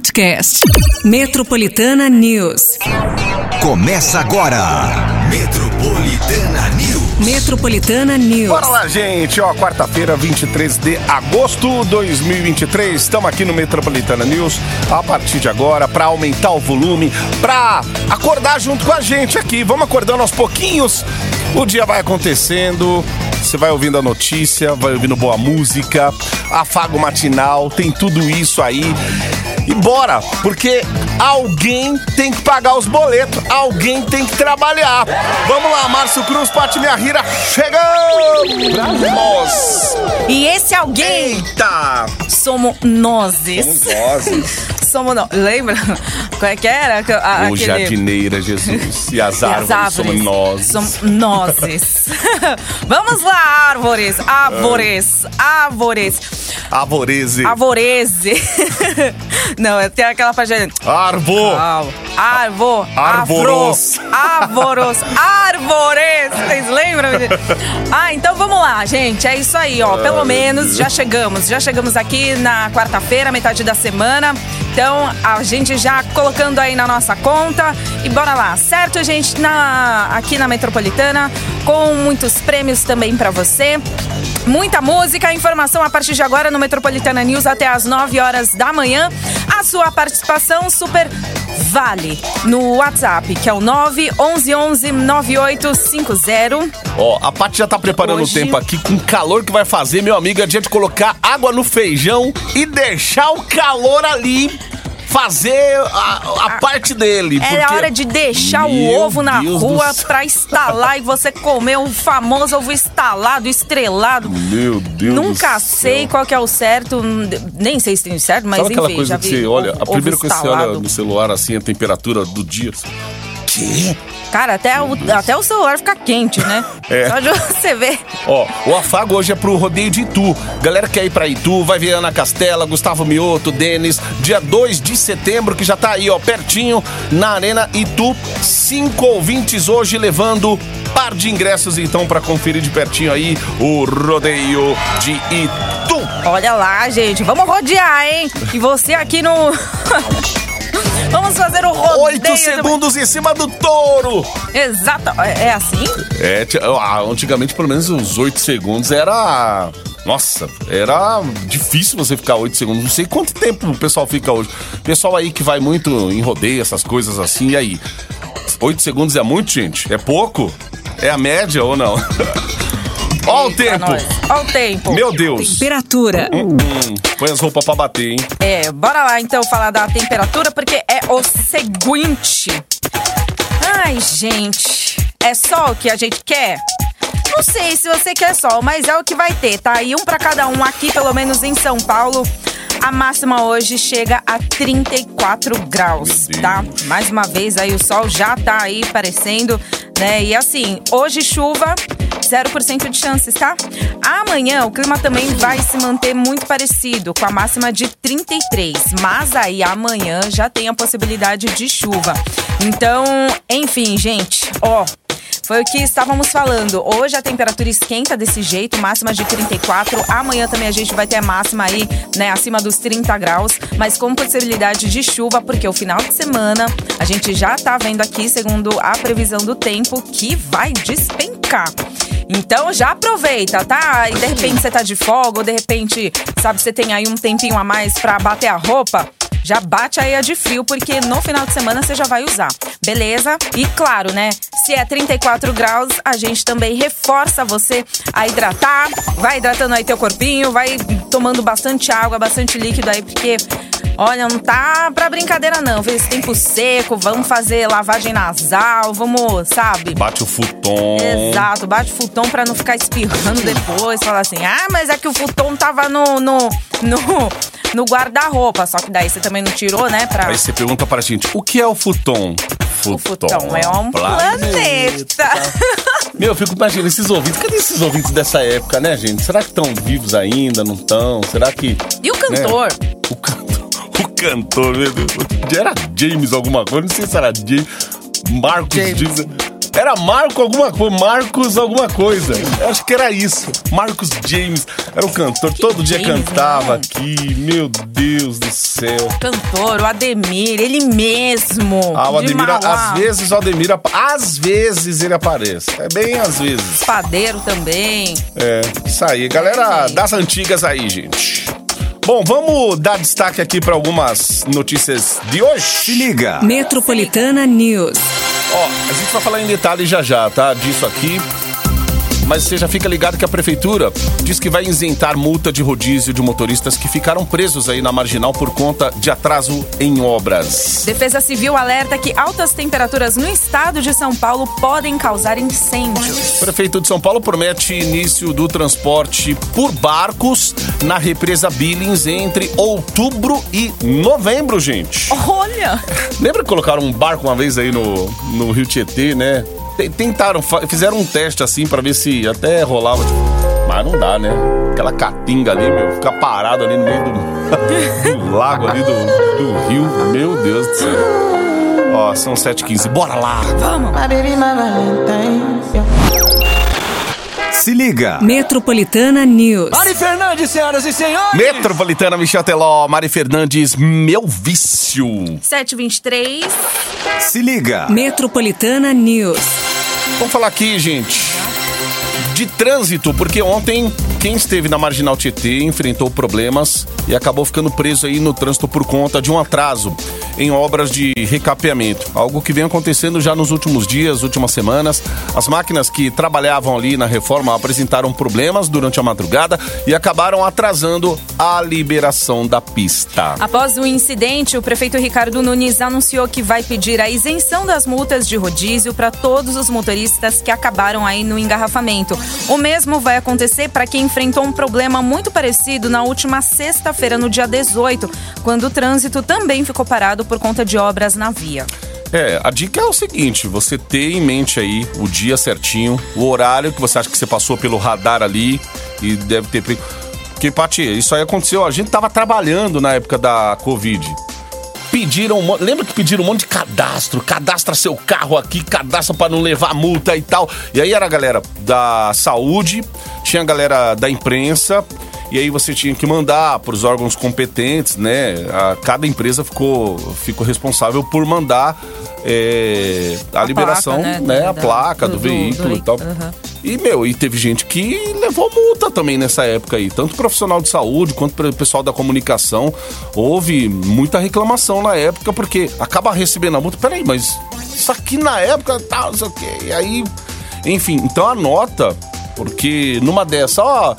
podcast. Metropolitana News. Começa agora. Metropolitana News. Metropolitana News. Bora lá, gente. Ó, quarta-feira, 23 de agosto de 2023. Estamos aqui no Metropolitana News a partir de agora para aumentar o volume, para acordar junto com a gente aqui. Vamos acordando aos pouquinhos. O dia vai acontecendo. Você vai ouvindo a notícia, vai ouvindo boa música, afago matinal, tem tudo isso aí. E bora, porque alguém tem que pagar os boletos, alguém tem que trabalhar. Vamos lá, Márcio Cruz, Pati Minha Rira, chegamos! Vamos! E esse alguém Eita! somos nozes. Somos nós, Somos nós. Lembra? Qual é que era? A- o aquele- jardineira Jesus e as E árvores, as somos nós. Somos nozes. Vamos lá, árvores, árvores, árvores. Avoreze. Arvoreze. Não, tem aquela página. Arvo. Arvo. Arvoros. Arvoros. Árvores. Vocês lembram? Ah, então vamos lá, gente. É isso aí, ó. Pelo menos já chegamos. Já chegamos aqui na quarta-feira, metade da semana. Então, a gente já colocando aí na nossa conta. E bora lá, certo, gente? Na, aqui na Metropolitana, com muitos prêmios também pra você. Muita música, informação a partir de agora no Metropolitana News até às 9 horas da manhã. A sua participação super vale no WhatsApp, que é o 911 9850. Ó, a Paty já tá preparando Hoje- o tempo aqui com o calor que vai fazer, meu amigo. É dia de colocar água no feijão e deixar o calor ali fazer a, a parte dele. É porque- hora de deixar o Meu ovo na Deus rua pra estalar e você comer o famoso ovo estalado, estrelado. Meu Deus Nunca sei céu. qual que é o certo, nem sei se tem o certo, mas Sabe aquela enfim, coisa já que você olha, ovo- a primeira coisa que você olha no celular, assim, a temperatura do dia. assim, Quê? Cara, até o, até o celular fica quente, né? É. Só de você ver. Ó, o afago hoje é pro rodeio de Itu. Galera quer ir pra Itu, vai ver Ana Castela, Gustavo Mioto, Denis. Dia 2 de setembro, que já tá aí, ó, pertinho, na Arena Itu. Cinco ouvintes hoje levando par de ingressos, então, pra conferir de pertinho aí o rodeio de Itu. Olha lá, gente, vamos rodear, hein? E você aqui no. vamos fazer o rodeio. Oito segundos em cima do touro. Exato. É é assim? É, ah, antigamente pelo menos uns 8 segundos era. Nossa, era difícil você ficar 8 segundos. Não sei quanto tempo o pessoal fica hoje. Pessoal aí que vai muito em rodeio, essas coisas assim, e aí? 8 segundos é muito, gente? É pouco? É a média ou não? Ó o tempo! Ó o tempo. Meu Deus! Temperatura. Hum, põe as roupas pra bater, hein? É, bora lá então falar da temperatura, porque é o seguinte. Ai, gente, é só o que a gente quer? Não sei se você quer sol, mas é o que vai ter, tá? E um pra cada um aqui, pelo menos em São Paulo. A máxima hoje chega a 34 graus, tá? Mais uma vez aí o sol já tá aí aparecendo, né? E assim, hoje chuva, 0% de chances, tá? Amanhã o clima também vai se manter muito parecido, com a máxima de 33. Mas aí amanhã já tem a possibilidade de chuva. Então, enfim, gente, ó. Foi o que estávamos falando. Hoje a temperatura esquenta desse jeito, máxima de 34. Amanhã também a gente vai ter máxima aí, né, acima dos 30 graus, mas com possibilidade de chuva, porque o final de semana a gente já tá vendo aqui, segundo a previsão do tempo, que vai despencar. Então já aproveita, tá? E de repente você tá de folga, ou de repente, sabe, você tem aí um tempinho a mais pra bater a roupa. Já bate aí a de frio, porque no final de semana você já vai usar. Beleza? E claro, né? Se é 34 graus, a gente também reforça você a hidratar. Vai hidratando aí teu corpinho, vai tomando bastante água, bastante líquido aí, porque. Olha, não tá pra brincadeira não, viu? Esse tempo seco, vamos fazer lavagem nasal, vamos, sabe? Bate o futon. Exato, bate o futon pra não ficar espirrando depois, falar assim, ah, mas é que o futon tava no, no, no, no guarda-roupa, só que daí você também não tirou, né, pra... Aí você pergunta para a gente, o que é o futon? O futon é um planeta. Meu, eu fico imaginando esses ouvintes. Cadê esses ouvintes dessa época, né, gente? Será que estão vivos ainda? Não estão? Será que. E o cantor? O cantor. Cantor, meu Deus. Era James alguma coisa, não sei se era James. Marcos James. James. Era Marco alguma coisa, Marcos alguma coisa. Eu acho que era isso. Marcos James era o cantor, todo dia James, cantava né? aqui. Meu Deus do céu. Cantor, o Ademir, ele mesmo. Ah, o de Ademir, às vezes o Ademir, às vezes ele aparece. É bem às vezes. Padeiro também. É, isso aí. Galera das antigas aí, gente. Bom, vamos dar destaque aqui para algumas notícias de hoje. Se liga. Metropolitana News. Ó, a gente vai falar em detalhes já já, tá? Disso aqui. Mas você já fica ligado que a prefeitura diz que vai isentar multa de rodízio de motoristas que ficaram presos aí na marginal por conta de atraso em obras. Defesa Civil alerta que altas temperaturas no estado de São Paulo podem causar incêndios. O prefeito de São Paulo promete início do transporte por barcos na represa Billings entre outubro e novembro, gente. Olha! Lembra que colocaram um barco uma vez aí no, no Rio Tietê, né? Te- Tentaram, fizeram um teste assim pra ver se até rolava. tipo, Mas não dá, né? Aquela catinga ali, meu, ficar parado ali no meio do, do lago ali do, do rio. Meu Deus do céu. Ó, são 7h15. Bora lá! Vamos! Se liga. Metropolitana News. Mari Fernandes, senhoras e senhores! Metropolitana Michel Teló, Mari Fernandes, meu vício. 723. Se liga. Metropolitana News. Vamos falar aqui, gente, de trânsito, porque ontem quem esteve na Marginal Tietê enfrentou problemas e acabou ficando preso aí no trânsito por conta de um atraso em obras de recapeamento. Algo que vem acontecendo já nos últimos dias, últimas semanas. As máquinas que trabalhavam ali na reforma apresentaram problemas durante a madrugada e acabaram atrasando a liberação da pista. Após o incidente, o prefeito Ricardo Nunes anunciou que vai pedir a isenção das multas de rodízio para todos os motoristas que acabaram aí no engarrafamento. O mesmo vai acontecer para quem enfrentou um problema muito parecido na última sexta-feira, no dia 18, quando o trânsito também ficou parado por conta de obras na via. É, a dica é o seguinte: você ter em mente aí o dia certinho, o horário que você acha que você passou pelo radar ali e deve ter. Porque, Pati, isso aí aconteceu. A gente tava trabalhando na época da Covid. Pediram, lembra que pediram um monte de cadastro? Cadastra seu carro aqui, cadastra pra não levar multa e tal. E aí era a galera da saúde, tinha a galera da imprensa, e aí você tinha que mandar para os órgãos competentes, né? A- cada empresa ficou, ficou responsável por mandar é, a, A liberação, placa, né? né? A Da- placa do, do- do- veículo do e tal. aham. E, meu, e teve gente que levou multa também nessa época aí. Tanto profissional de saúde quanto pro pessoal da comunicação. Houve muita reclamação na época, porque acaba recebendo a multa. Peraí, mas isso aqui na época tal, não sei o quê. E aí, enfim, então anota, porque numa dessa, ó,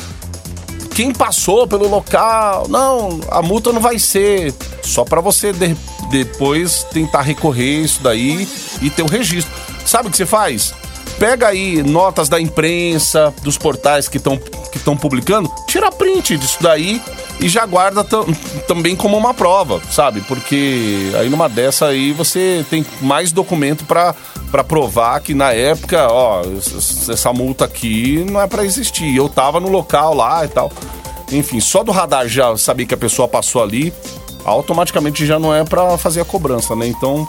quem passou pelo local, não, a multa não vai ser só para você de- depois tentar recorrer isso daí e ter o registro. Sabe o que você faz? Pega aí notas da imprensa, dos portais que estão que estão publicando, tira print disso daí e já guarda tam- também como uma prova, sabe? Porque aí numa dessa aí você tem mais documento para para provar que na época, ó, essa multa aqui não é para existir. Eu tava no local lá e tal. Enfim, só do radar já saber que a pessoa passou ali, automaticamente já não é pra fazer a cobrança, né? Então.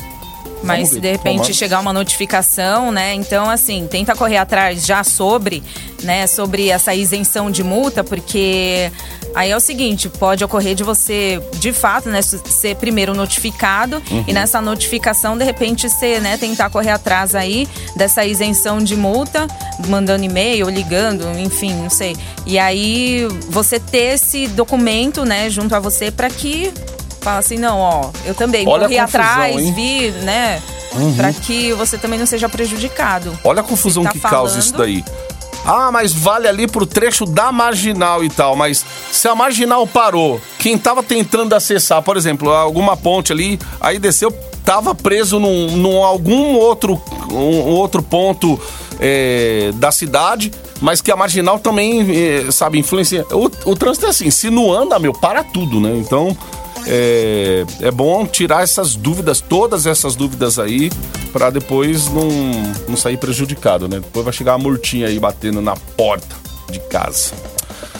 Mas se de repente chegar uma notificação, né? Então, assim, tenta correr atrás já sobre, né? Sobre essa isenção de multa, porque aí é o seguinte, pode ocorrer de você, de fato, né? Ser primeiro notificado Uhum. e nessa notificação, de repente, ser, né? Tentar correr atrás aí dessa isenção de multa, mandando e-mail, ligando, enfim, não sei. E aí você ter esse documento, né? Junto a você para que Fala assim, não, ó, eu também Olha corri confusão, atrás, hein? vi, né? Pra que você também não seja prejudicado. Olha a confusão tá que causa falando- isso daí. Ah, mas vale ali pro trecho da marginal e tal. Mas se a marginal parou, quem tava tentando acessar, por exemplo, alguma ponte ali, aí desceu, tava preso num, num algum outro, um outro ponto é, da cidade, mas que a marginal também, é, sabe, influencia. O, o trânsito é assim, se não anda, meu, para tudo, né? Então. É, é bom tirar essas dúvidas, todas essas dúvidas aí, pra depois não, não sair prejudicado, né? Depois vai chegar a multinha aí batendo na porta de casa.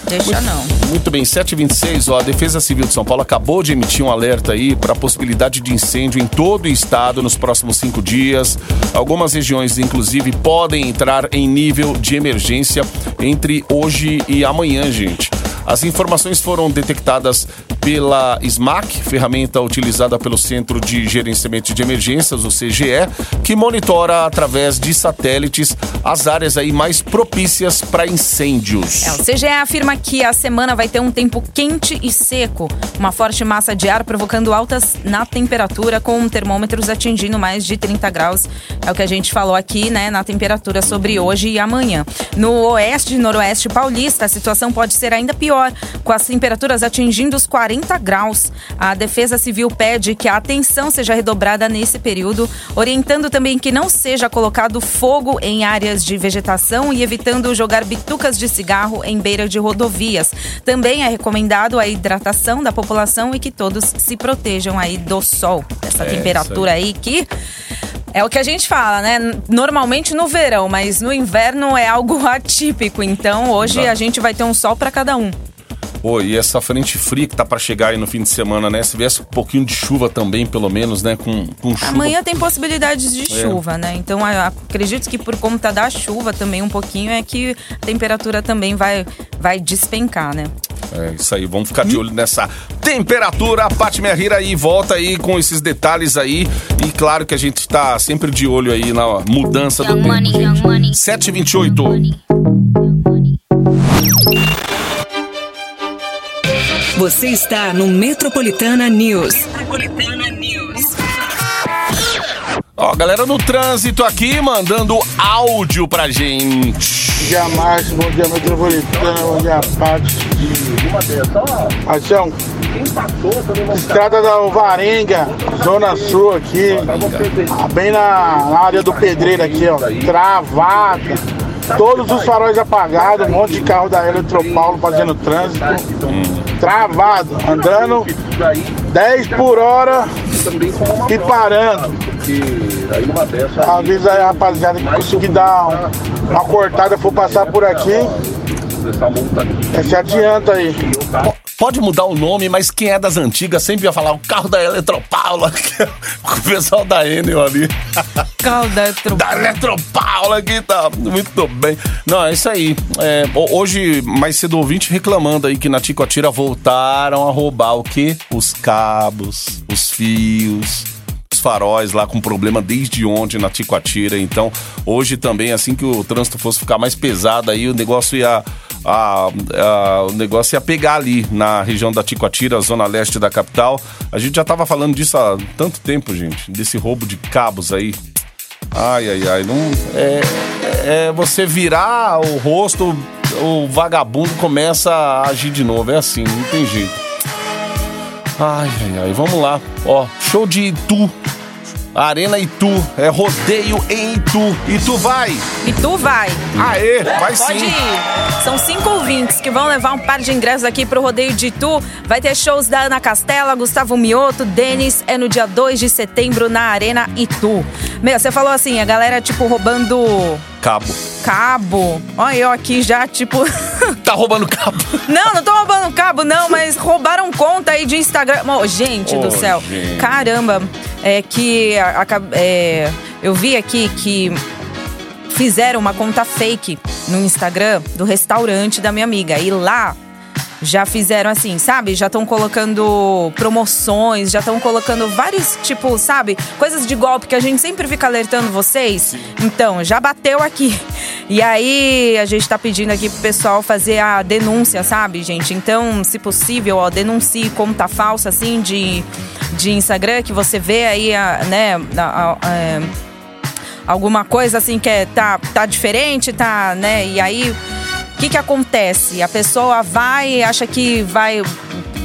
Deixa não. Muito bem, 726, ó, a Defesa Civil de São Paulo acabou de emitir um alerta aí para a possibilidade de incêndio em todo o estado nos próximos cinco dias. Algumas regiões, inclusive, podem entrar em nível de emergência entre hoje e amanhã, gente. As informações foram detectadas pela SMAC, ferramenta utilizada pelo Centro de Gerenciamento de Emergências, o CGE, que monitora através de satélites as áreas aí mais propícias para incêndios. É, o CGE afirma que a semana vai ter um tempo quente e seco, uma forte massa de ar provocando altas na temperatura, com termômetros atingindo mais de 30 graus. É o que a gente falou aqui, né, na temperatura sobre hoje e amanhã. No oeste e noroeste paulista, a situação pode ser ainda pior, com as temperaturas atingindo os 40 graus. A Defesa Civil pede que a atenção seja redobrada nesse período, orientando também que não seja colocado fogo em áreas de vegetação e evitando jogar bitucas de cigarro em beira de rodovias. Também é recomendado a hidratação da população e que todos se protejam aí do sol, dessa É, temperatura aí que é o que a gente fala, né? Normalmente no verão, mas no inverno é algo atípico. Então hoje a gente vai ter um sol para cada um. Pô, e essa frente fria que tá para chegar aí no fim de semana, né? Se viesse um pouquinho de chuva também, pelo menos, né? Com, com chuva. Amanhã tem possibilidades de É. chuva, né? Então acredito que por conta da chuva também um pouquinho é que a temperatura também vai, vai despencar, né? É isso aí, vamos ficar de olho nessa temperatura. A Paty Minha Rira aí volta aí com esses detalhes aí. E claro que a gente tá sempre de olho aí na mudança do tempo. money, young money. 728. Você está no Metropolitana News. Ó, galera no trânsito aqui mandando áudio pra gente. dia Márcio, bom dia Metropolitana, bom dia Pátio. Ação. Estrada da Varenga, Zona Sul aqui, bem na, na área do Pedreiro aqui, ó, travada. Todos os faróis apagados, um monte de carro da Eletropaulo fazendo trânsito. Travado, andando 10 por hora e parando. Avisa aí, rapaziada, que conseguir dar um- uma cortada, for passar por aqui. Se adianta aí. Pode mudar o nome, mas quem é das antigas sempre ia falar o carro da Eletropaula, que é o pessoal da Enel ali. Calda da Eletropaula aqui tá muito bem. Não, é isso aí. É, ho- hoje, mais cedo, ouvinte reclamando aí que na Ticoatira voltaram a roubar o quê? Os cabos, os fios. Faróis lá com problema desde ontem na Ticoatira. Então, hoje também, assim que o trânsito fosse ficar mais pesado, aí o negócio ia. a- a- o negócio ia pegar ali na região da Ticoatira, zona leste da capital. A gente já tava falando disso há tanto tempo, gente. Desse roubo de cabos aí. Ai, ai, ai. Não, é, é você virar o rosto, o vagabundo começa a agir de novo. É assim, não tem jeito. Ai, ai, ai. Vamos lá. Ó, show de Itu. Arena Itu. É rodeio em Itu. Itu vai. E tu vai. Aê, vai Pode sim. ir. São cinco ouvintes que vão levar um par de ingressos aqui pro Rodeio de Itu. Vai ter shows da Ana Castela, Gustavo Mioto, Denis. É no dia 2 de setembro na Arena Itu. Meu, você falou assim, a galera, tipo, roubando Cabo. cabo. Olha eu aqui já, tipo... Tá roubando cabo. Não, não tô roubando cabo, não, mas roubaram conta aí de Instagram. Ô, gente do Ô, céu. gente. Caramba, é que a- a- é, eu vi aqui que fizeram uma conta fake no Instagram do restaurante da minha amiga. E lá já fizeram assim, sabe? Já estão colocando promoções, já estão colocando vários, tipo, sabe? Coisas de golpe que a gente sempre fica alertando vocês. Então, já bateu aqui. E aí, a gente tá pedindo aqui pro pessoal fazer a denúncia, sabe, gente? Então, se possível, ó, denuncie conta falsa, assim, de, de Instagram, que você vê aí, a, né, a- a- é, alguma coisa assim que é, tá, tá diferente, tá, né? E aí, que que acontece? A pessoa vai acha que vai,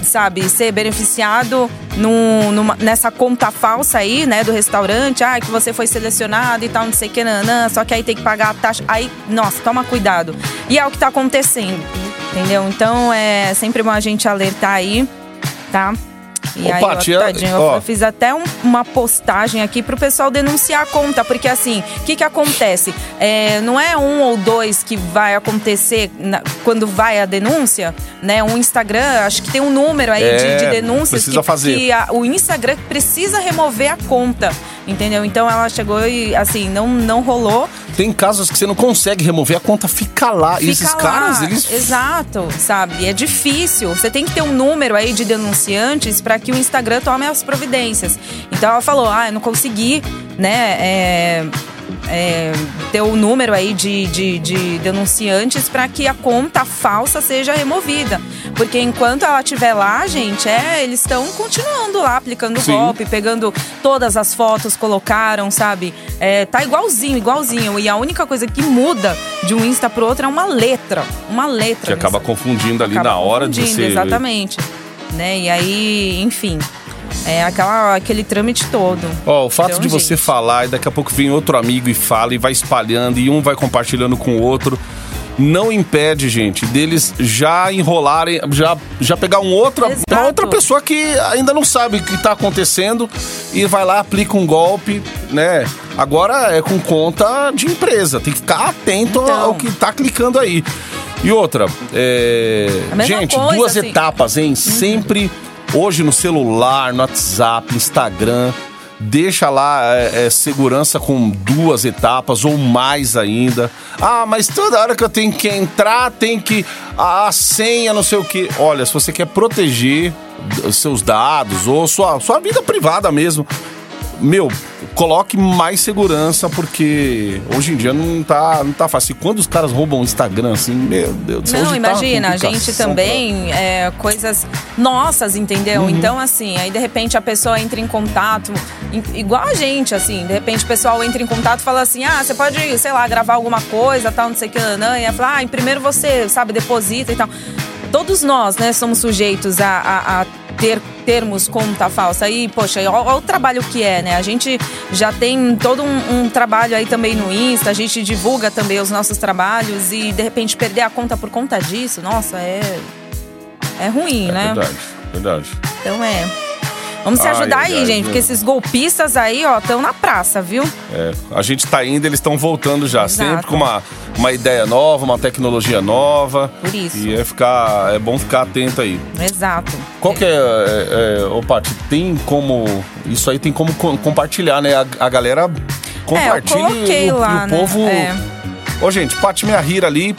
sabe, ser beneficiado num- numa- nessa conta falsa aí, né, do restaurante, ah, que você foi selecionado e tal, não sei o que, nanã, só que aí tem que pagar a taxa. Aí, nossa, toma cuidado. E é o que tá acontecendo, entendeu? Então, é sempre bom a gente alertar aí, tá? E Ô, Paty, é- tadinho, eu- eu fiz até um- uma postagem aqui pro pessoal denunciar a conta, porque assim, o que que acontece? É, não é um ou dois que vai acontecer na- quando vai a denúncia, né? Um Instagram, acho que tem um número aí É, de, de denúncias precisa que, fazer. que a- o Instagram precisa remover a conta, entendeu? Então ela chegou e assim, não, não rolou. Tem casos que você não consegue remover, a conta fica lá. e Fica esses lá. caras, eles. Exato, sabe? É difícil. Você tem que ter um número aí de denunciantes para que o Instagram tome as providências. Então ela falou: ah, eu não consegui, né? é, é, ter o número aí de, de, de denunciantes para que a conta falsa seja removida. Porque enquanto ela estiver lá, gente, é, eles estão continuando lá, aplicando Sim. golpe, pegando todas as fotos, colocaram, sabe? É, tá igualzinho, igualzinho. E a única coisa que muda de um Insta pro outro é uma letra. Uma letra. Que acaba confundindo ali acaba na hora de confundindo, você. Exatamente. Né? E aí, enfim. É aquela, aquele trâmite todo. Ó, o fato Então, de você gente, falar e daqui a pouco vem outro amigo e fala e vai espalhando e um vai compartilhando com o outro, não impede, gente, deles já enrolarem, já, já pegar um outro, uma outra pessoa que ainda não sabe o que tá acontecendo e vai lá, aplica um golpe, né? Agora é com conta de empresa, tem que ficar atento Então. ao que tá clicando aí. E outra, é... Gente, coisa, duas assim. etapas, hein? Sempre hoje no celular, no WhatsApp, Instagram, deixa lá é, é, segurança com duas etapas ou mais ainda. Ah, mas toda hora que eu tenho que entrar, tem que. A, a senha, não sei o que. Olha, se você quer proteger seus dados ou sua, sua vida privada mesmo, meu, coloque mais segurança, porque hoje em dia não tá, não tá fácil. E quando os caras roubam o Instagram, assim, meu Deus do céu. Não, tá imagina, a gente também, é, coisas nossas, entendeu? Uhum. Então, assim, aí de repente a pessoa entra em contato, igual a gente, assim, de repente o pessoal entra em contato e fala assim: ah, você pode, sei lá, gravar alguma coisa, tal, não sei o que, não, e ela fala, ah, primeiro você, sabe, deposita e tal. Todos nós, né, somos sujeitos a, a- a ter termos conta falsa. Aí, poxa, olha o trabalho que é, né? A gente já tem todo um, um trabalho aí também no Insta, a gente divulga também os nossos trabalhos e de repente perder a conta por conta disso, nossa, é. É ruim, É né? verdade, verdade. Então é. Vamos se ajudar ai, aí, ai, gente, porque esses golpistas aí, ó, estão na praça, viu? É, a gente tá indo, eles estão voltando já, Exato. sempre com uma, uma ideia nova, uma tecnologia nova. Por isso. E é, ficar, é bom ficar atento aí. Exato. Qual que é, é, é ô Paty, tem como, isso aí tem como co- compartilhar, né? A, a galera compartilha É, eu coloquei e, o- lá, e o né? povo... É. Ô gente, Paty Rira ali,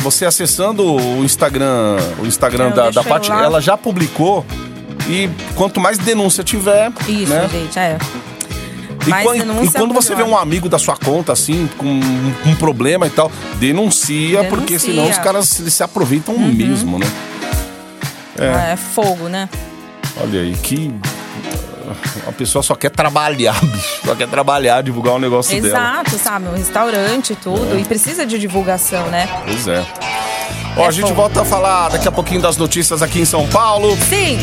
você acessando o Instagram, o Instagram Eu da, da Paty, ela já publicou e quanto mais denúncia tiver, Isso, né? gente, é. E, Mais quan- e quando você vê um amigo da sua conta, assim, com um, um problema e tal, denuncia, porque Denuncia. Uhum. senão os caras eles se aproveitam mesmo, né? É. fogo, né? Olha aí, que. A pessoa só quer trabalhar, bicho. Só quer trabalhar, divulgar um negócio dela. Exato, sabe? Um restaurante e tudo. É. E precisa de divulgação, né? Pois é. Ó, É a gente volta a falar daqui a pouquinho das notícias aqui em São Paulo. Sim!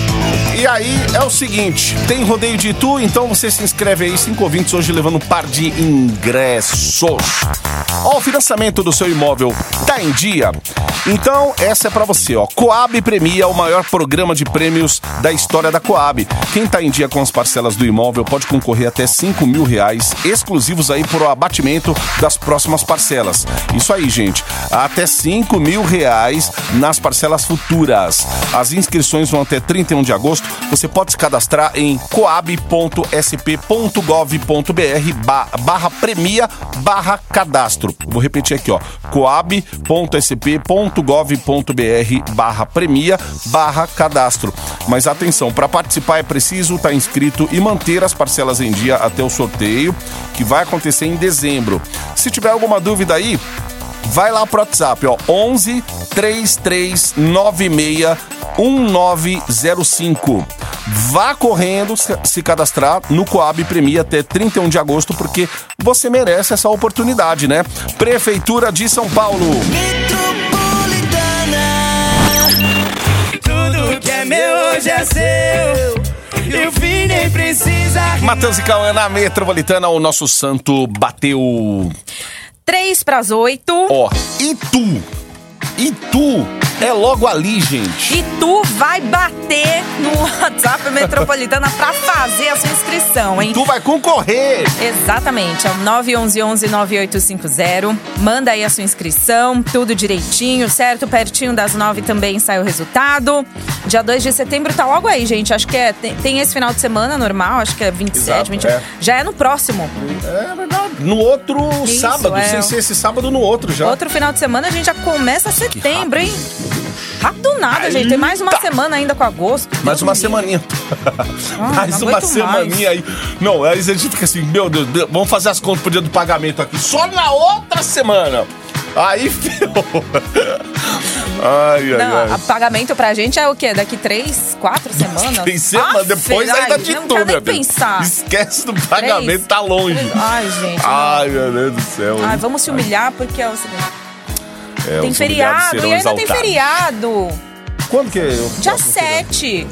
E aí é o seguinte, tem rodeio de Itu, então você se inscreve aí, cinco ouvintes hoje levando um par de ingressos. Ó, o financiamento do seu imóvel tá em dia? Então, essa é pra você, ó. Coab premia o maior programa de prêmios da história da Coab. Quem tá em dia com as parcelas do imóvel pode concorrer até 5 mil reais, exclusivos aí por abatimento das próximas parcelas. Isso aí, gente. Até 5 mil reais nas parcelas futuras. As inscrições vão até 31 de agosto. Você pode se cadastrar em coab.sp.gov.br ba- barra premia barra cadastro. Vou repetir aqui, ó. coab.sp.gov.br barra premia barra cadastro. Mas atenção, para participar é preciso estar inscrito e manter as parcelas em dia até o sorteio, que vai acontecer em dezembro. Se tiver alguma dúvida aí, vai lá pro WhatsApp, ó, 11 3396 1905. Vá correndo se- cadastrar no Coab Premia até 31 de agosto, porque você merece essa oportunidade, né? Prefeitura de São Paulo. Tudo que é meu hoje é seu. E o fim nem precisa. Matheus e Cauã na Metropolitana, o nosso santo bateu. Três pras oito. Ó, e tu? E tu? É logo ali, gente. E tu vai bater no WhatsApp Metropolitana pra fazer a sua inscrição, hein? Tu vai concorrer. Exatamente, é o 911-9850. Manda aí a sua inscrição, tudo direitinho, certo? Pertinho das nove também sai o resultado. Dia 2 de setembro tá logo aí, gente. Acho que é. Tem, tem esse final de semana normal, acho que é 27, Exato, 28. é. Já é no próximo. É verdade. No outro Isso, sábado, é. sem ser esse sábado, no outro já. Outro final de semana a gente já começa setembro, hein? Rápido nada, gente. Tem mais uma Eita. semana ainda com agosto. Mais Deus uma semaninha. Ah, mais uma semaninha aí. Não, aí a gente fica assim, meu Deus, vamos fazer as contas pro dia do pagamento aqui. Só na outra semana. Aí, ferrou. Ai, ai, Não, ai. a pagamento pra gente é o quê? Daqui três, quatro semanas? Tem semana, Aff, depois ai, ainda de tudo, meu Deus. pensar. Esquece do pagamento, tá longe. Ai, gente. Ai, meu Deus do céu. Ai, vamos se humilhar porque é o seguinte. É, tem feriado e ainda tem exaltados. feriado. Quando que é? Dia próximo feriado? 7.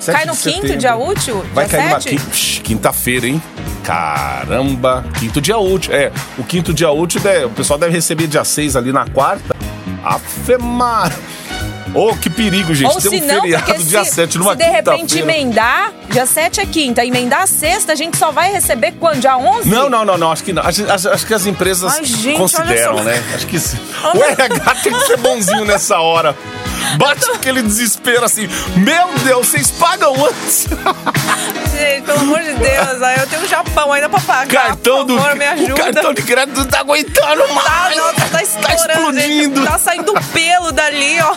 7 Cai de no quinto setembro. dia útil? Vai dia cair numa 7? quinta- Shhh, quinta-feira, hein? Caramba! Quinto dia útil. É, o quinto dia útil, né, o pessoal deve receber dia 6 ali na quarta. Afemar! Ô, que perigo, gente. Ou Tem se um não, feriado dia se, 7 numa se de repente emendar, dia 7 é quinta, emendar a sexta, a gente só vai receber quando? Dia 11? Não, não, não, não, acho que não. Acho, acho- acho que as empresas Ai, gente, consideram, olha né? Acho que sim. O RH tem que ser bonzinho nessa hora. Bate aquele desespero assim. Meu Deus, vocês pagam antes? Gente, pelo amor de Deus, aí eu tenho um Japão ainda pra pagar. cartão por favor, do me ajuda. o cartão de crédito não tá aguentando Tá, mais. não, tá estourando, explodindo. gente. Tá saindo pelo dali, ó.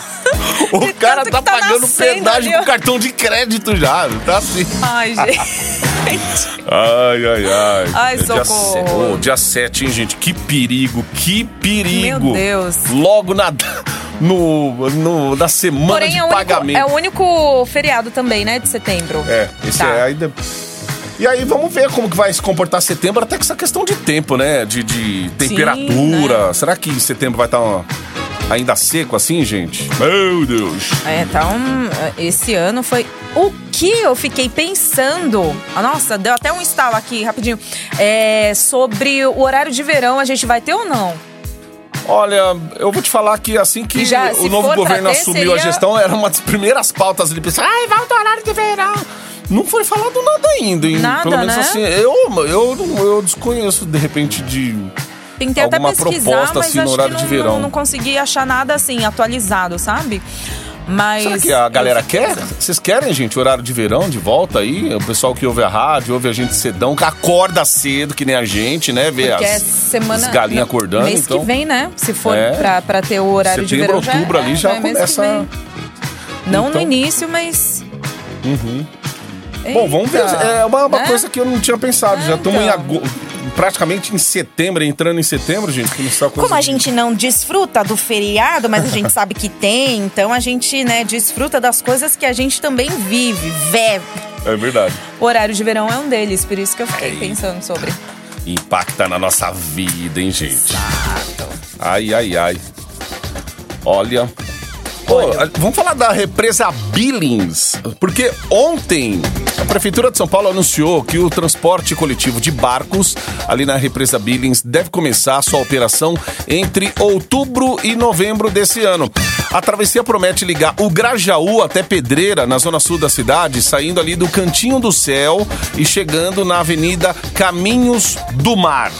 O De cara tá que pagando pedágio com cartão de crédito já, tá assim. Ai, gente. Ai, ai, ai. Ai, É dia socorro. se- Ô, dia 7, hein, gente? Que perigo, que perigo. Meu Deus. Logo na, no, no, na semana Porém, de é o, único, pagamento. é o único feriado também, né, de setembro. É, esse Tá. é ainda. E aí vamos ver como que vai se comportar setembro, até com essa questão de tempo, né? De, de temperatura. né? Será que setembro vai estar uma- ainda seco assim, gente? Meu Deus. É, tá um. Esse ano foi. O que eu fiquei pensando. ah, Nossa, deu até um estalo aqui, rapidinho. É, sobre o horário de verão, a gente vai ter ou não? Olha, eu vou te falar que assim que já, o novo governo ter, assumiu a seria- gestão, era uma das primeiras pautas ali. Pensar, ai, volta o horário de verão. Não foi falado nada ainda, hein? Nada, Pelo menos né? assim, eu, eu, não- eu desconheço, de repente, de. Tentei até Alguma pesquisar, proposta, mas assim, no horário que de não, verão. Não, não consegui achar nada assim, atualizado, sabe? Mas. Será que a galera quer? Vocês querem, gente, horário de verão de volta aí? O pessoal que ouve a rádio, ouve a gente cedão, que acorda cedo, que nem a gente, né? Vê Porque é as, semana. as galinhas acordando. Mês então, que vem, né? Se for É. pra, pra ter o horário de setembro, verão. outubro já, ali é, já é começa. Não Então- no início, mas. Bom, vamos ver. É uma, uma né? coisa que eu não tinha pensado. É, já estamos em então. agosto. Praticamente em setembro, entrando em setembro, gente. Começar a coisa Como a gente não desfruta do feriado, mas a gente sabe que tem, então a gente, né, desfruta das coisas que a gente também vive, vê. É verdade. O horário de verão é um deles, por isso que eu fiquei pensando sobre. Impacta na nossa vida, hein, gente? Ai, ai, ai. Olha. Vamos falar da represa Billings, porque ontem a Prefeitura de São Paulo anunciou que o transporte coletivo de barcos ali na represa Billings deve começar sua operação entre outubro e novembro desse ano. A travessia promete ligar o Grajaú até Pedreira, na zona sul da cidade, saindo ali do Cantinho do Céu e chegando na Avenida Caminhos do Mar.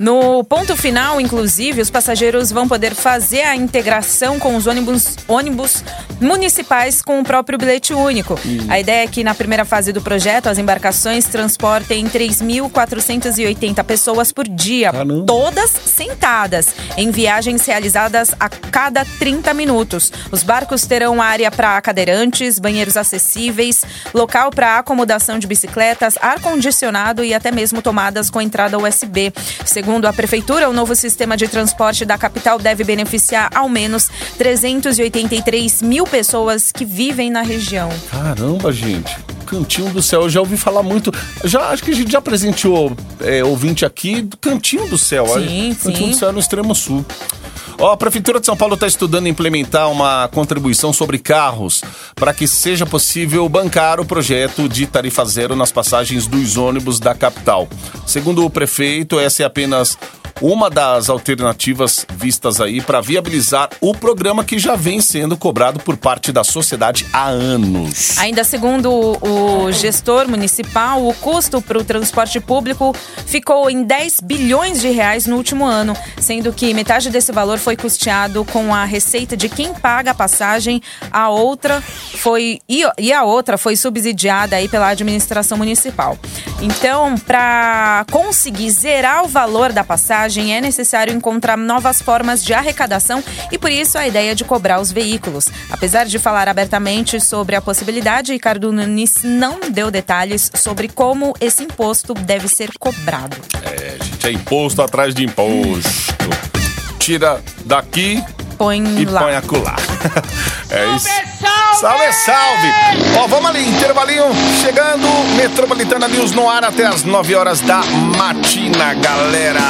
No ponto final, inclusive, os passageiros vão poder fazer a integração com os ônibus, ônibus municipais com o próprio bilhete único. A ideia é que na primeira fase do projeto, as embarcações transportem 3.480 pessoas por dia, Caramba. todas sentadas, em viagens realizadas a cada 30 minutos. Os barcos terão área para cadeirantes, banheiros acessíveis, local para acomodação de bicicletas, ar-condicionado e até mesmo tomadas com entrada USB. Segundo a Prefeitura, o novo sistema de transporte da capital deve beneficiar ao menos 383 mil pessoas que vivem na região. Caramba, gente. Cantinho do Céu, eu já ouvi falar muito. Já acho que a gente já presenteou é, ouvinte aqui do Cantinho do Céu. Sim. Cantinho sim. do Céu é no extremo sul. Ó, a Prefeitura de São Paulo está estudando implementar uma contribuição sobre carros para que seja possível bancar o projeto de tarifa zero nas passagens dos ônibus da capital. Segundo o prefeito, essa é apenas uma das alternativas vistas aí para viabilizar o programa que já vem sendo cobrado por parte da sociedade há anos. Ainda segundo o gestor municipal, o custo para o transporte público ficou em 10 bilhões de reais no último ano, sendo que metade desse valor foi custeado com a receita de quem paga a passagem, a outra foi e a outra foi subsidiada aí pela administração municipal. Então, para conseguir zerar o valor da passagem, é necessário encontrar novas formas de arrecadação e por isso a ideia de cobrar os veículos. Apesar de falar abertamente sobre a possibilidade, Ricardo Nunes não deu detalhes sobre como esse imposto deve ser cobrado. É, gente, é imposto atrás de imposto. Tira daqui põe e lá. põe acolá. é isso. Salve, salve! Ó, vamos ali, intervalinho chegando. Metropolitana News no ar até as 9 horas da matina, galera.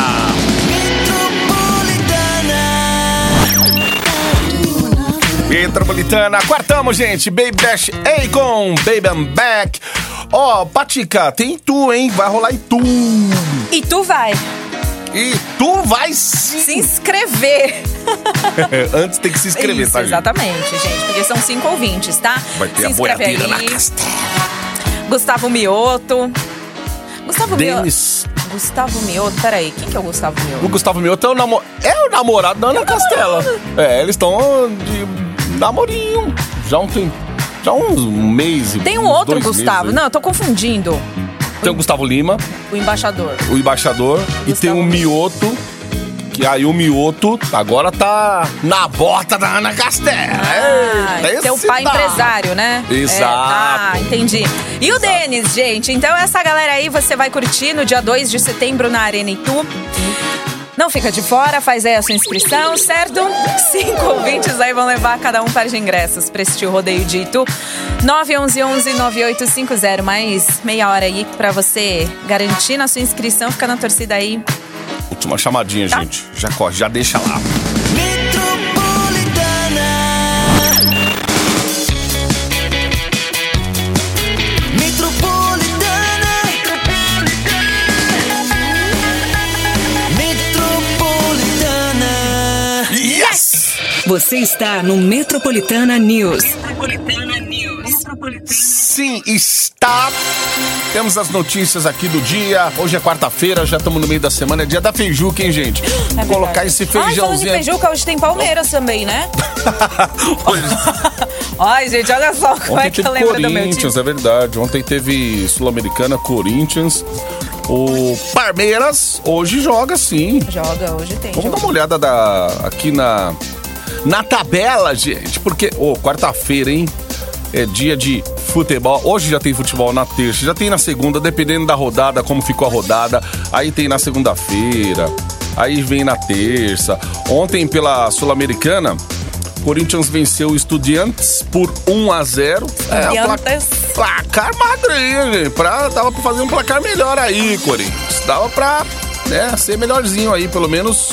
Metropolitana, quartamos, gente. Baby Dash Akon, Baby I'm Back. Ó, Patica, tem tu, hein? Vai rolar e tu. E tu vai E tu vai sim. se inscrever. Antes tem que se inscrever, Isso, tá, gente? exatamente, gente. Porque são cinco ouvintes, tá? Vai ter se a boiadeira na aí. castela. Gustavo Mioto. Gustavo Mioto. Denis. Gustavo Mioto, peraí, quem que é o Gustavo O Mioto? Gustavo Mioto é o, namo... é o namorado da Ana Castela. É, eles estão de namorinho. Já um. Já uns um mês. e Tem um outro Gustavo. meses Não, eu tô confundindo. Tem o Gustavo Lima, O embaixador. o embaixador, e tem Gustavo o. Mioto. Que aí o Mioto agora tá na bota da Ana Castela. Ah, Eita, teu esse pai empresário, né? Exato. É, ah, entendi. E o Denis, gente? Então essa galera aí você vai curtir no dia 2 de setembro na Arena Itu. Não fica de fora, faz aí a sua inscrição, certo? Cinco ouvintes aí vão levar cada um par de ingressos para este rodeio de Itu. 911-9850, mais meia hora aí pra você garantir na sua inscrição. Fica na torcida aí. Última chamadinha, Tá. gente. Já corre, já deixa lá. Metropolitana Metropolitana Yes! Você está no Metropolitana News. Sim, está. Temos as notícias aqui do dia. Hoje é quarta-feira, já estamos no meio da semana. É dia da feijuca, hein, gente? É Colocar esse Ai, falando em feijãozinho. feijuca, hoje tem Palmeiras também, né? Hoje- Ai, gente, olha só como Ontem é que eu lembro do meu time. Corinthians, é verdade. Ontem teve Sul-Americana, Corinthians. O Palmeiras hoje joga sim. Joga, hoje tem. Vamos dar uma olhada da, aqui na, na tabela, gente. Porque, ô, quarta-feira, hein? É dia de futebol. Hoje já tem futebol na terça, já tem na segunda, dependendo da rodada, como ficou a rodada. Aí tem na segunda-feira, aí vem na terça. Ontem, pela Sul-Americana, Corinthians venceu o Estudiantes por 1 a 0 É, Estudiantes. placar madrinha. Pra, dava pra fazer um placar melhor aí, Corinthians. Dava pra né, ser melhorzinho aí, pelo menos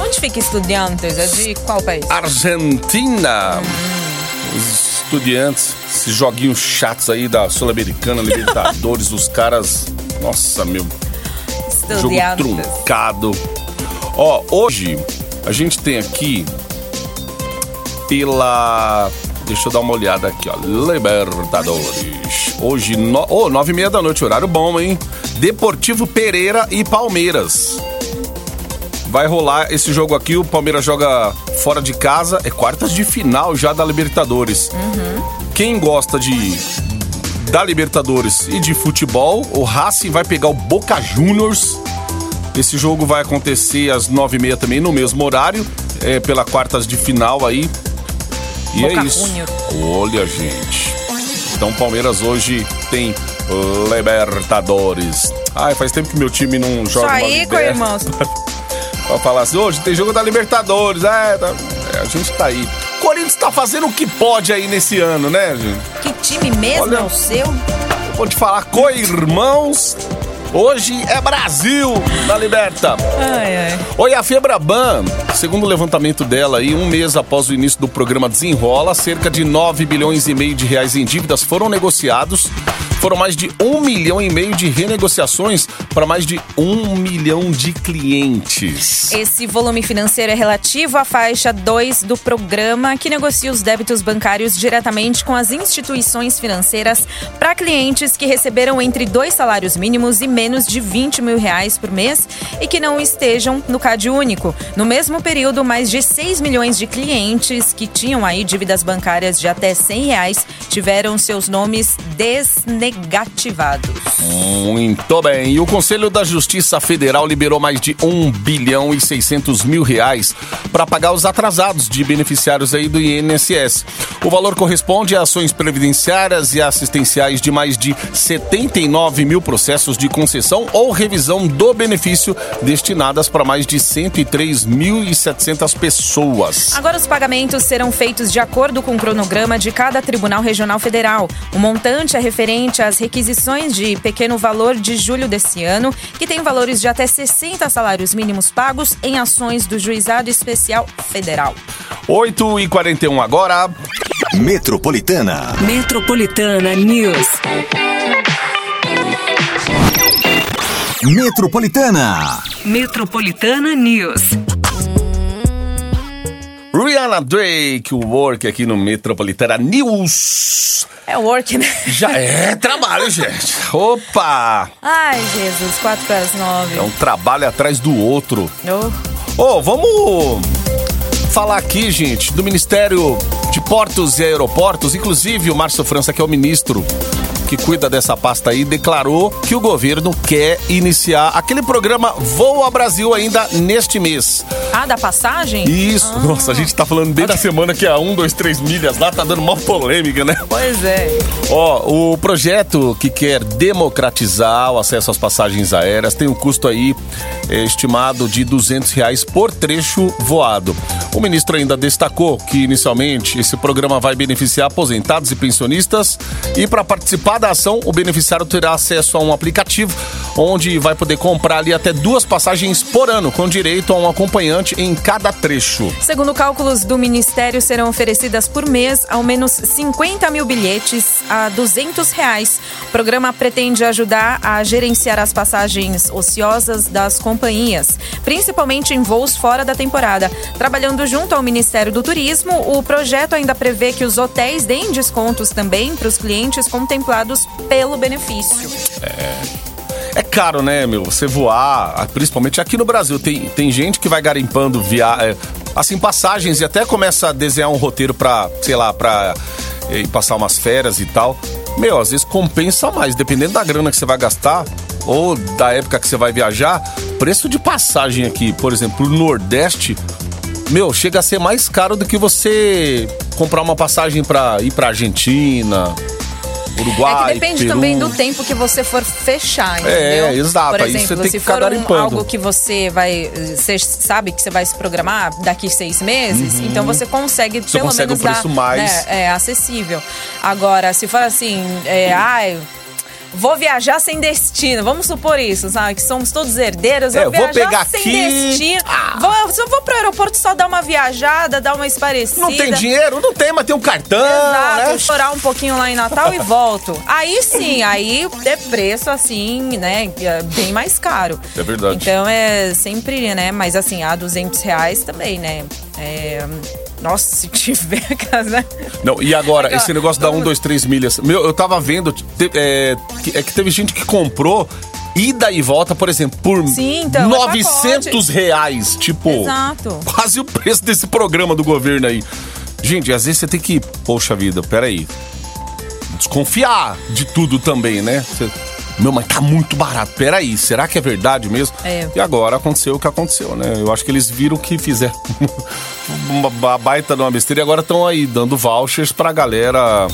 Onde fica Estudiantes? É de qual país? Argentina. Os estudiantes, esses joguinhos chatos aí da Sul-Americana, Libertadores, os caras. Nossa, meu. Jogo truncado. Ó, hoje a gente tem aqui pela. Deixa eu dar uma olhada aqui, ó. Libertadores. Hoje, no... oh, nove e meia da noite, horário bom, hein? Deportivo Pereira e Palmeiras. Vai rolar esse jogo aqui, o Palmeiras joga fora de casa, é quartas de final já da Libertadores. Quem gosta de da Libertadores e de futebol, o Racing vai pegar o Boca Juniors. Esse jogo vai acontecer às nove e meia também, no mesmo horário, é, pela quartas de final aí. E Boca é isso. Juniors. Olha, gente. Então, o Palmeiras hoje tem Libertadores. Ai, faz tempo que meu time não Isso joga uma aí, Liber- co-irmãos. Pra falar assim, hoje tem jogo da Libertadores, é, tá- é, a gente tá aí. Corinthians tá fazendo o que pode aí nesse ano, né, gente? Que time mesmo Olha- é o seu? Vou te falar, co-irmãos, hoje é Brasil na Liberta. Ai, ai. Oi, a Febraban, segundo o levantamento dela aí, um mês após o início do programa Desenrola, cerca de 9 bilhões e meio de reais em dívidas foram negociados, Foram mais de um milhão e meio de renegociações para mais de um milhão de clientes. Esse volume financeiro é relativo à faixa 2 do programa, que negocia os débitos bancários diretamente com as instituições financeiras para clientes que receberam entre dois salários mínimos e menos de 20 mil reais por mês e que não estejam no CAD único. No mesmo período, mais de 6 milhões de clientes que tinham aí dívidas bancárias de até 100 reais tiveram seus nomes desnegativados. Muito bem. E o Conselho da Justiça Federal liberou mais de 1 bilhão e 600 mil reais para pagar os atrasados de beneficiários aí do INSS. O valor corresponde a ações previdenciárias e assistenciais de mais de 79 mil processos de concessão ou revisão do benefício destinadas para mais de 103.700 pessoas. Agora os pagamentos serão feitos de acordo com o cronograma de cada Tribunal Regional Federal. O montante é referente às requisições de pequeno valor de julho desse ano, que tem valores de até 60 salários mínimos pagos em ações do Juizado Especial Federal. 8 e 41 agora. Metropolitana. Metropolitana News. Metropolitana. Metropolitana News. Rihanna Drake, o work aqui no Metropolitana News. É work, né? Já é trabalho, gente. Opa! Ai, Jesus, 4 para as 9. É um trabalho atrás do outro. Oh. Ô, vamos falar aqui, gente, do Ministério de Portos e Aeroportos. Inclusive, o Márcio França, que é o ministro que cuida dessa pasta aí, declarou que o governo quer iniciar aquele programa Voa Brasil ainda neste mês. Ah, da passagem? Isso. Ah. Nossa, a gente tá falando desde a semana que é a 1, 2, 3 milhas lá, tá dando mó polêmica, né? Pois é. Ó, o projeto que quer democratizar o acesso às passagens aéreas tem um custo aí é, estimado de 200 reais por trecho voado. O ministro ainda destacou que inicialmente esse programa vai beneficiar aposentados e pensionistas e para participar da ação o beneficiário terá acesso a um aplicativo onde vai poder comprar ali até duas passagens por ano com direito a um acompanhante em cada trecho. Segundo cálculos do Ministério, serão oferecidas por mês ao menos 50 mil bilhetes a 200 reais. O programa pretende ajudar a gerenciar as passagens ociosas das companhias, principalmente em voos fora da temporada. Trabalhando junto ao Ministério do Turismo, o projeto ainda prevê que os hotéis deem descontos também para os clientes contemplados pelo benefício. É caro, né, meu? Você voar, principalmente aqui no Brasil. Tem, tem gente que vai garimpando via, é, assim, passagens e até começa a desenhar um roteiro pra, sei lá, pra é, passar umas férias e tal. Meu, às vezes compensa mais, dependendo da grana que você vai gastar ou da época que você vai viajar. Preço de passagem aqui, por exemplo, no Nordeste, meu, chega a ser mais caro do que você comprar uma passagem pra ir pra Argentina, Uruguai, É que depende Peru. também do tempo que você for fechar, entendeu? É, exato. Por exemplo, você tem se for um, algo que você vai. Você sabe que você vai se programar daqui seis meses, então você consegue Uhum. Você pelo consegue menos um preço dar, mais- né, é, acessível. Agora, se for assim, é, ai. Vou viajar sem destino, vamos supor isso, sabe? Que somos todos herdeiros. É, vou vou viajar pegar sem aqui. destino. Ah. Vou, só vou pro aeroporto só dar uma viajada, dar uma esparecida. Não tem dinheiro? Não tem, mas tem um cartão, Exato, né? chorar um pouquinho lá em Natal e volto. Aí sim, aí é preço assim, né, é bem mais caro. É verdade. Então é sempre, né, mas assim, a 200 reais também, né. É, nossa, se tiver, né? Não, e agora, esse negócio da 1, 2, 3 milhas. Meu, eu tava vendo, te- é, que, é que teve gente que comprou ida e volta, por exemplo, por Sim, então, é 900 reais. Tipo, Exato. quase o preço desse programa do governo aí. Gente, às vezes você tem que. Poxa vida, peraí. Desconfiar de tudo também, né? Você- meu, mas tá muito barato. Peraí, será que é verdade mesmo? É. E agora aconteceu o que aconteceu, né? Eu acho que eles viram que fizeram uma ba- baita de uma besteira e agora estão aí dando vouchers pra galera.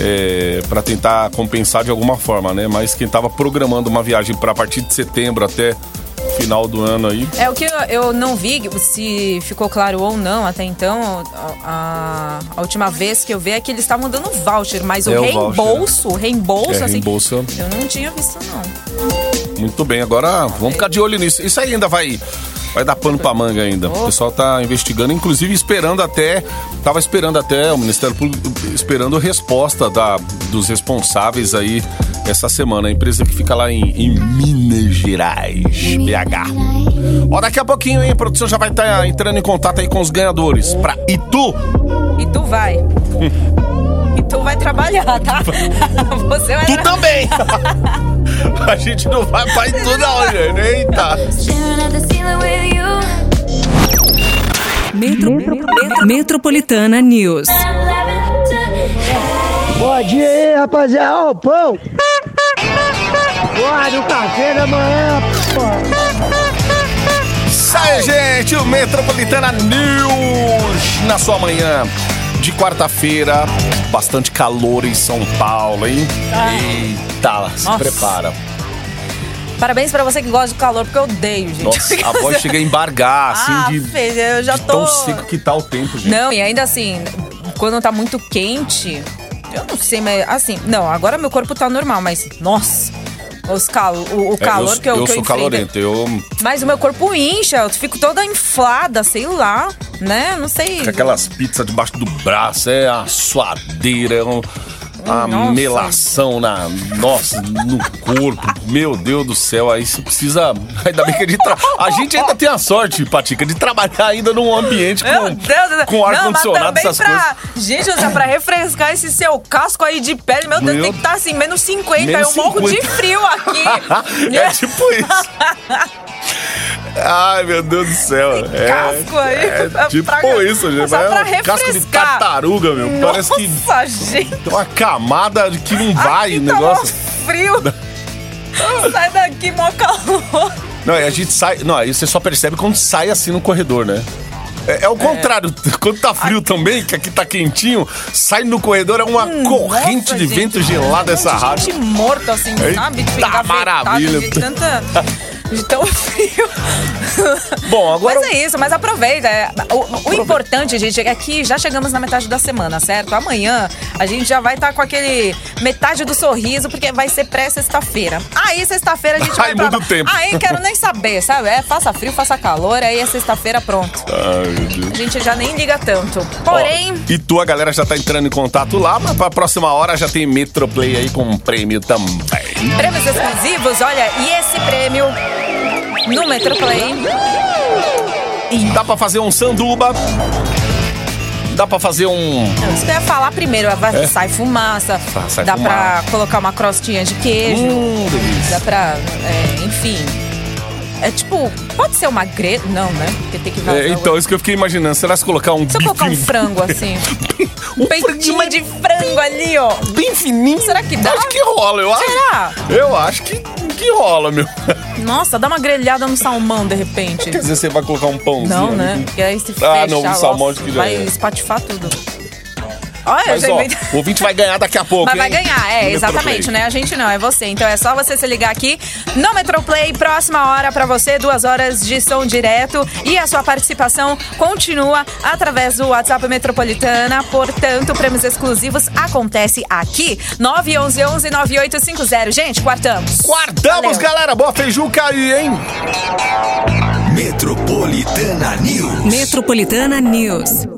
É, para tentar compensar de alguma forma, né? Mas quem tava programando uma viagem pra partir de setembro até final do ano aí, É o que eu, não vi se ficou claro ou não até então. A, a última vez que eu vi é que eles estavam dando voucher, mas É, o o voucher, reembolso, o reembolso, É, assim. reembolso. Eu não tinha visto, não. Muito bem, agora vamos ficar de olho nisso. Isso aí ainda vai Vai dar pano pra manga ainda. O pessoal tá investigando, inclusive esperando até. Tava esperando até o Ministério Público esperando resposta da, dos responsáveis aí essa semana. A empresa que fica lá em, em Minas Gerais, BH. Ó, daqui a pouquinho, hein? A produção já vai estar entrando em contato aí com os ganhadores. Pra Itu. E tu vai. tu vai trabalhar, tá? Você vai Tu tra- também! a gente não vai pra Itu, não, gente. Eita! Metro, Metro- Metropolitana News. Bom dia aí, rapaziada. Ó, o pão. Porra, do café da manhã, pô. Sai, gente, o Metropolitana News na sua manhã de quarta-feira. Bastante calor em São Paulo, hein? Eita, se Nossa. prepara. Parabéns pra você que gosta de calor, porque eu odeio, gente. Nossa, a voz chega a embargar, assim, ah, de, Fê, eu já de tô... tão seco que tá o tempo, gente. Não, e ainda assim, quando tá muito quente, eu não sei, mas assim, não, agora meu corpo tá normal, mas nossa, os cal o, o É, calor eu, que eu, eu que eu sou enfrento- calorento, eu Mas o meu corpo incha, eu fico toda inflada, sei lá, né? Não sei. aquelas pizzas debaixo do braço, é a suadeira, é um- a Nossa. melação na, nossa, no corpo. Meu Deus do céu, aí você precisa. Ainda bem que a gente. tra- A gente ainda tem a sorte, Patica, de trabalhar ainda num ambiente Meu com, Deus com ar-condicionado, essas pra... coisas. Gente, José, pra refrescar esse seu casco aí de pele, meu Deus, Meu- tem que estar assim, menos 50. Menos eu morro de 50. frio aqui. é tipo isso. Ai, meu Deus do céu. É, casco aí É pra- tipo pra- isso, gente. só É pra um casco de refrescar. tartaruga, meu. Parece que Nossa, gente. tem uma camada de que não vai aqui o tá negócio. frio. Sai daqui, mó calor. Não, e a gente sai. Não, aí você só percebe quando sai assim no corredor, né? É, é o contrário, quando tá frio também, que aqui tá quentinho, sai no corredor, é uma corrente Nossa, de gente, vento gelada um essa rádio. gente morto, assim, sabe? Tipo, maravilha. Tanta... De tão frio. Bom, agora. Mas é isso, mas aproveita. é, O, o importante, gente, é que já chegamos na metade da semana, certo? Amanhã a gente já vai estar com aquele metade do sorriso, porque vai ser pré-sexta-feira. Aí, sexta-feira, a gente vai Aí muda o tempo. Aí, quero nem saber, sabe? É, faça frio, faça calor, aí é sexta-feira, pronto. Ai, meu Deus. A gente já nem liga tanto. Porém... Ó, e tu, a galera já tá entrando em contato lá, mas pra próxima hora já tem Metroplay aí com um prêmio também. Prêmios exclusivos, olha, e esse prêmio no Metroplay. Dá pra fazer um sanduba. Dá pra fazer um. Não, Isso que eu ia falar primeiro, É? sai fumaça, Sa- sai dá fumaça. pra colocar uma crostinha de queijo, Hum, dá pra, é, enfim. É tipo, pode ser uma grelha? Não, né? Porque tem que vazar. É, então, isso que eu fiquei imaginando. Será que se colocar um Se eu colocar um frango assim, um um peitinho de frango ali, ó. bem fininho. Será que dá? Acho que rola, eu acho. Será? Eu acho que, que rola, meu. Nossa, dá uma grelhada no salmão de repente. Quer dizer, você vai colocar um pãozinho. Não, né? Porque aí se Ah, fechar, não, o nossa, salmão acho que já vai é. espatifar tudo. Olha, Mas, ó, inventei- o ouvinte vai ganhar daqui a pouco, Mas vai hein? ganhar, é, No exatamente, né? A gente não, é você. Então é só você se ligar aqui no Metroplay, próxima hora pra você, duas horas de som direto. E a sua participação continua através do WhatsApp Metropolitana. Portanto, prêmios exclusivos acontece aqui. 911-9850. Gente, quartamos. Guardamos, Valeu. galera. Boa feijuca aí, hein? Metropolitana News. Metropolitana News.